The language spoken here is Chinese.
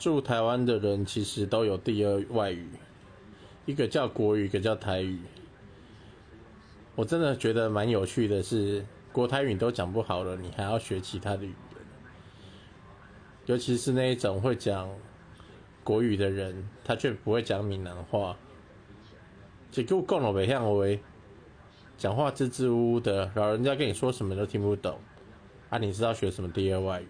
住台湾的人其实都有第二外语，一个叫国语，一个叫台语。我真的觉得蛮有趣的是，国台语都讲不好了，你还要学其他的语言，尤其是那一种会讲国语的人，他却不会讲闽南话，结果讲了北像我讲话支支吾吾的，老人家跟你说什么都听不懂，啊，你知道学什么第二外语？